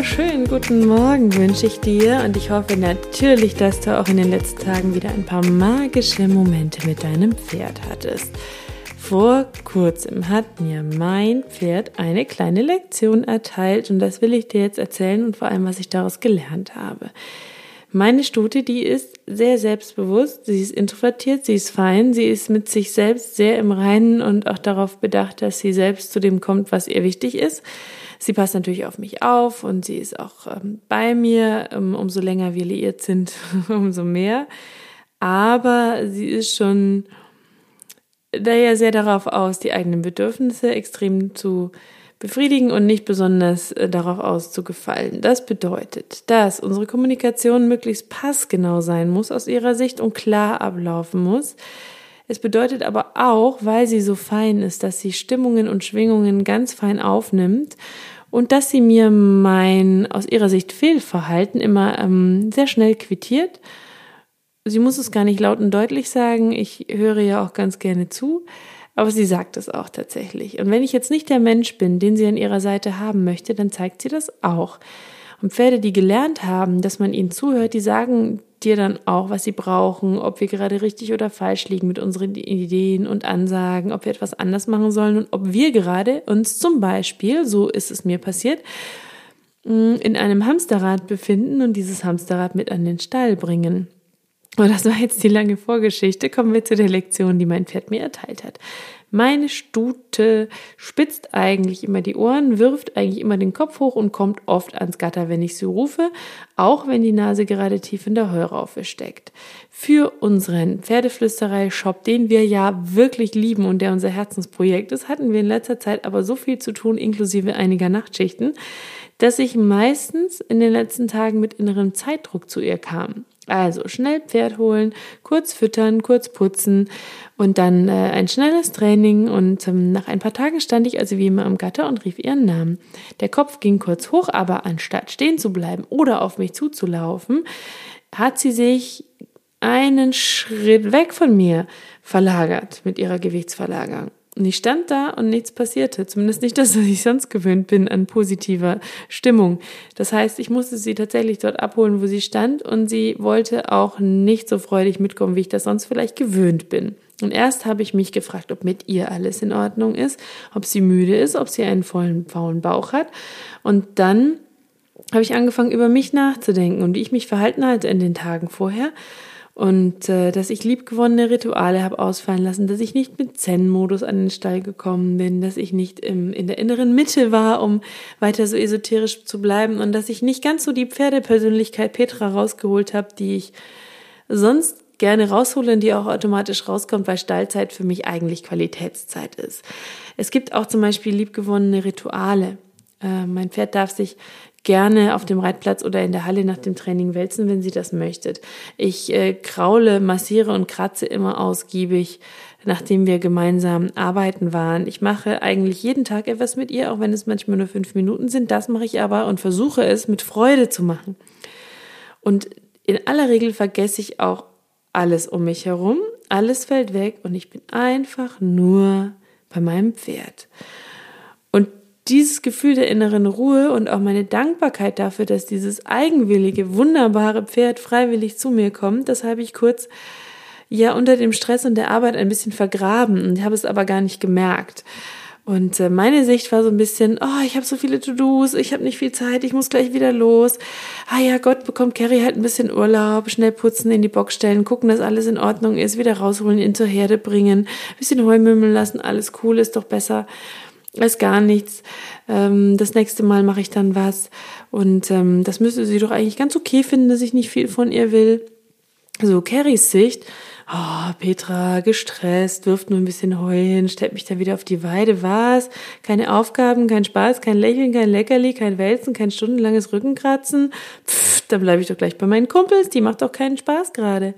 Wunderschönen guten Morgen wünsche ich dir und ich hoffe natürlich, dass du auch in den letzten Tagen wieder ein paar magische Momente mit deinem Pferd hattest. Vor kurzem hat mir mein Pferd eine kleine Lektion erteilt und das will ich dir jetzt erzählen und vor allem, was ich daraus gelernt habe. Meine Stute, die ist sehr selbstbewusst, sie ist introvertiert, sie ist fein, sie ist mit sich selbst sehr im Reinen und auch darauf bedacht, dass sie selbst zu dem kommt, was ihr wichtig ist. Sie passt natürlich auf mich auf und sie ist auch ähm, bei mir. Ähm, umso länger wir liiert sind, umso mehr. Aber sie ist schon daher sehr darauf aus, die eigenen Bedürfnisse extrem zu befriedigen und nicht besonders äh, darauf auszugefallen. Das bedeutet, dass unsere Kommunikation möglichst passgenau sein muss aus ihrer Sicht und klar ablaufen muss. Es bedeutet aber auch, weil sie so fein ist, dass sie Stimmungen und Schwingungen ganz fein aufnimmt und dass sie mir mein aus ihrer Sicht Fehlverhalten immer ähm, sehr schnell quittiert. Sie muss es gar nicht laut und deutlich sagen, ich höre ja auch ganz gerne zu, aber sie sagt es auch tatsächlich. Und wenn ich jetzt nicht der Mensch bin, den sie an ihrer Seite haben möchte, dann zeigt sie das auch. Und Pferde, die gelernt haben, dass man ihnen zuhört, die sagen dir dann auch, was sie brauchen, ob wir gerade richtig oder falsch liegen mit unseren Ideen und Ansagen, ob wir etwas anders machen sollen und ob wir gerade uns zum Beispiel, so ist es mir passiert, mm, in einem Hamsterrad befinden und dieses Hamsterrad mit an den Stall bringen. Und das war jetzt die lange Vorgeschichte. Kommen wir zu der Lektion, die mein Pferd mir erteilt hat. Meine Stute spitzt eigentlich immer die Ohren, wirft eigentlich immer den Kopf hoch und kommt oft ans Gatter, wenn ich sie rufe, auch wenn die Nase gerade tief in der Heuraufe steckt. Für unseren Pferdeflüsterei-Shop, den wir ja wirklich lieben und der unser Herzensprojekt ist, hatten wir in letzter Zeit aber so viel zu tun, inklusive einiger Nachtschichten, dass ich meistens in den letzten Tagen mit innerem Zeitdruck zu ihr kam. Also schnell Pferd holen, kurz füttern, kurz putzen und dann äh, ein schnelles Training. Und ähm, nach ein paar Tagen stand ich also wie immer am Gatter und rief ihren Namen. Der Kopf ging kurz hoch, aber anstatt stehen zu bleiben oder auf mich zuzulaufen, hat sie sich einen Schritt weg von mir verlagert mit ihrer Gewichtsverlagerung. Und ich stand da und nichts passierte. Zumindest nicht das, was ich sonst gewöhnt bin an positiver Stimmung. Das heißt, ich musste sie tatsächlich dort abholen, wo sie stand und sie wollte auch nicht so freudig mitkommen, wie ich das sonst vielleicht gewöhnt bin. Und erst habe ich mich gefragt, ob mit ihr alles in Ordnung ist, ob sie müde ist, ob sie einen vollen, faulen Bauch hat. Und dann habe ich angefangen, über mich nachzudenken und wie ich mich verhalten hatte in den Tagen vorher und äh, dass ich liebgewonnene Rituale habe ausfallen lassen, dass ich nicht mit Zen-Modus an den Stall gekommen bin, dass ich nicht im, in der inneren Mitte war, um weiter so esoterisch zu bleiben und dass ich nicht ganz so die Pferdepersönlichkeit Petra rausgeholt habe, die ich sonst gerne raushole und die auch automatisch rauskommt, weil Stallzeit für mich eigentlich Qualitätszeit ist. Es gibt auch zum Beispiel liebgewonnene Rituale. Äh, mein Pferd darf sich gerne auf dem Reitplatz oder in der Halle nach dem Training wälzen, wenn sie das möchtet. Ich äh, kraule, massiere und kratze immer ausgiebig, nachdem wir gemeinsam arbeiten waren. Ich mache eigentlich jeden Tag etwas mit ihr, auch wenn es manchmal nur fünf Minuten sind. Das mache ich aber und versuche es mit Freude zu machen. Und in aller Regel vergesse ich auch alles um mich herum. Alles fällt weg und ich bin einfach nur bei meinem Pferd. Und dieses Gefühl der inneren Ruhe und auch meine Dankbarkeit dafür, dass dieses eigenwillige, wunderbare Pferd freiwillig zu mir kommt, das habe ich kurz ja unter dem Stress und der Arbeit ein bisschen vergraben und habe es aber gar nicht gemerkt. Und äh, meine Sicht war so ein bisschen, oh, ich habe so viele To-Dos, ich habe nicht viel Zeit, ich muss gleich wieder los. Ah ja, Gott, bekommt Carrie halt ein bisschen Urlaub, schnell putzen, in die Box stellen, gucken, dass alles in Ordnung ist, wieder rausholen, ihn zur Herde bringen, bisschen Heu mümmeln lassen, alles cool, ist doch besser als gar nichts. Ähm, das nächste Mal mache ich dann was. Und ähm, das müsste sie doch eigentlich ganz okay finden, dass ich nicht viel von ihr will. So, Carries Sicht oh, Petra, gestresst, wirft nur ein bisschen Heu hin, stellt mich dann wieder auf die Weide. Was? Keine Aufgaben, kein Spaß, kein Lächeln, kein Leckerli, kein Wälzen, kein stundenlanges Rückenkratzen. Pff, dann bleibe ich doch gleich bei meinen Kumpels, die macht doch keinen Spaß gerade.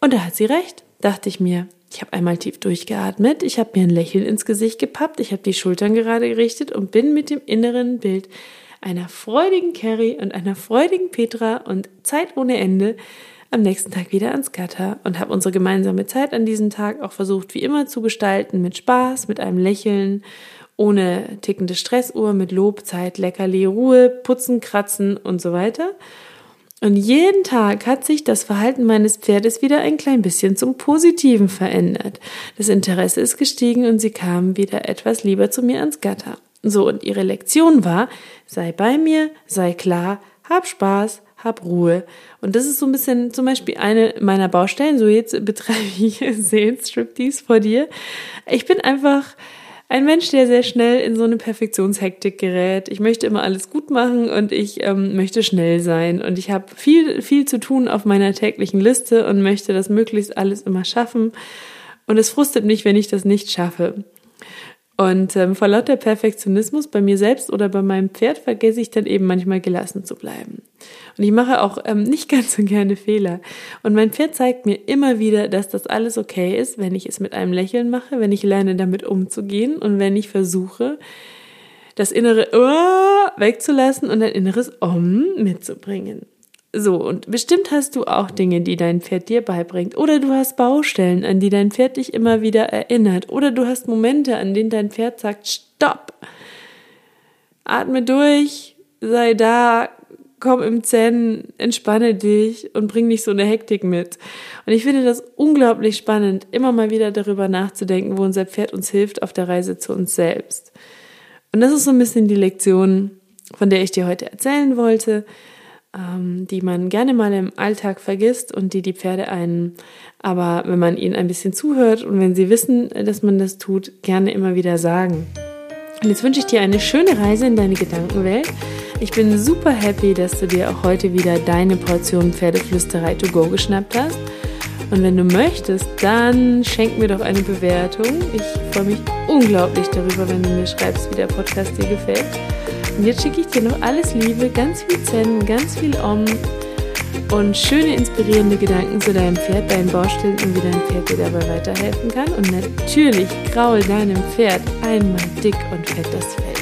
Und da hat sie recht, dachte ich mir. Ich habe einmal tief durchgeatmet, ich habe mir ein Lächeln ins Gesicht gepappt, ich habe die Schultern gerade gerichtet und bin mit dem inneren Bild einer freudigen Carrie und einer freudigen Petra und Zeit ohne Ende am nächsten Tag wieder ans Gatter und habe unsere gemeinsame Zeit an diesem Tag auch versucht, wie immer zu gestalten, mit Spaß, mit einem Lächeln, ohne tickende Stressuhr, mit Lob, Zeit, Leckerli, Ruhe, Putzen, Kratzen und so weiter. Und jeden Tag hat sich das Verhalten meines Pferdes wieder ein klein bisschen zum Positiven verändert. Das Interesse ist gestiegen und sie kamen wieder etwas lieber zu mir ans Gatter. So, und ihre Lektion war, sei bei mir, sei klar, hab Spaß, hab Ruhe. Und das ist so ein bisschen zum Beispiel eine meiner Baustellen. So jetzt betreibe ich Seelenstriptease vor dir. Ich bin einfach ein Mensch, der sehr schnell in so eine Perfektionshektik gerät. Ich möchte immer alles gut machen und ich ähm, möchte schnell sein. Und ich habe viel, viel zu tun auf meiner täglichen Liste und möchte das möglichst alles immer schaffen. Und es frustet mich, wenn ich das nicht schaffe. Und ähm, vor lauter Perfektionismus bei mir selbst oder bei meinem Pferd vergesse ich dann eben manchmal gelassen zu bleiben. Und ich mache auch ähm, nicht ganz so gerne Fehler. Und mein Pferd zeigt mir immer wieder, dass das alles okay ist, wenn ich es mit einem Lächeln mache, wenn ich lerne, damit umzugehen und wenn ich versuche, das innere oh wegzulassen und ein inneres Om mitzubringen. So, und bestimmt hast du auch Dinge, die dein Pferd dir beibringt. Oder du hast Baustellen, an die dein Pferd dich immer wieder erinnert. Oder du hast Momente, an denen dein Pferd sagt, stopp. Atme durch, sei da, komm im Zen, entspanne dich und bring nicht so eine Hektik mit. Und ich finde das unglaublich spannend, immer mal wieder darüber nachzudenken, wo unser Pferd uns hilft auf der Reise zu uns selbst. Und das ist so ein bisschen die Lektion, von der ich dir heute erzählen wollte die man gerne mal im Alltag vergisst und die die Pferde einen, aber wenn man ihnen ein bisschen zuhört und wenn sie wissen, dass man das tut, gerne immer wieder sagen. Und jetzt wünsche ich dir eine schöne Reise in deine Gedankenwelt. Ich bin super happy, dass du dir auch heute wieder deine Portion Pferdeflüsterei to go geschnappt hast. Und wenn du möchtest, dann schenk mir doch eine Bewertung. Ich freue mich unglaublich darüber, wenn du mir schreibst, wie der Podcast dir gefällt. Und jetzt schicke ich dir noch alles Liebe, ganz viel Zen, ganz viel Om und schöne inspirierende Gedanken zu deinem Pferd, deinen Baustellen und wie dein Pferd dir dabei weiterhelfen kann. Und natürlich kraul deinem Pferd einmal dick und fett das Fell.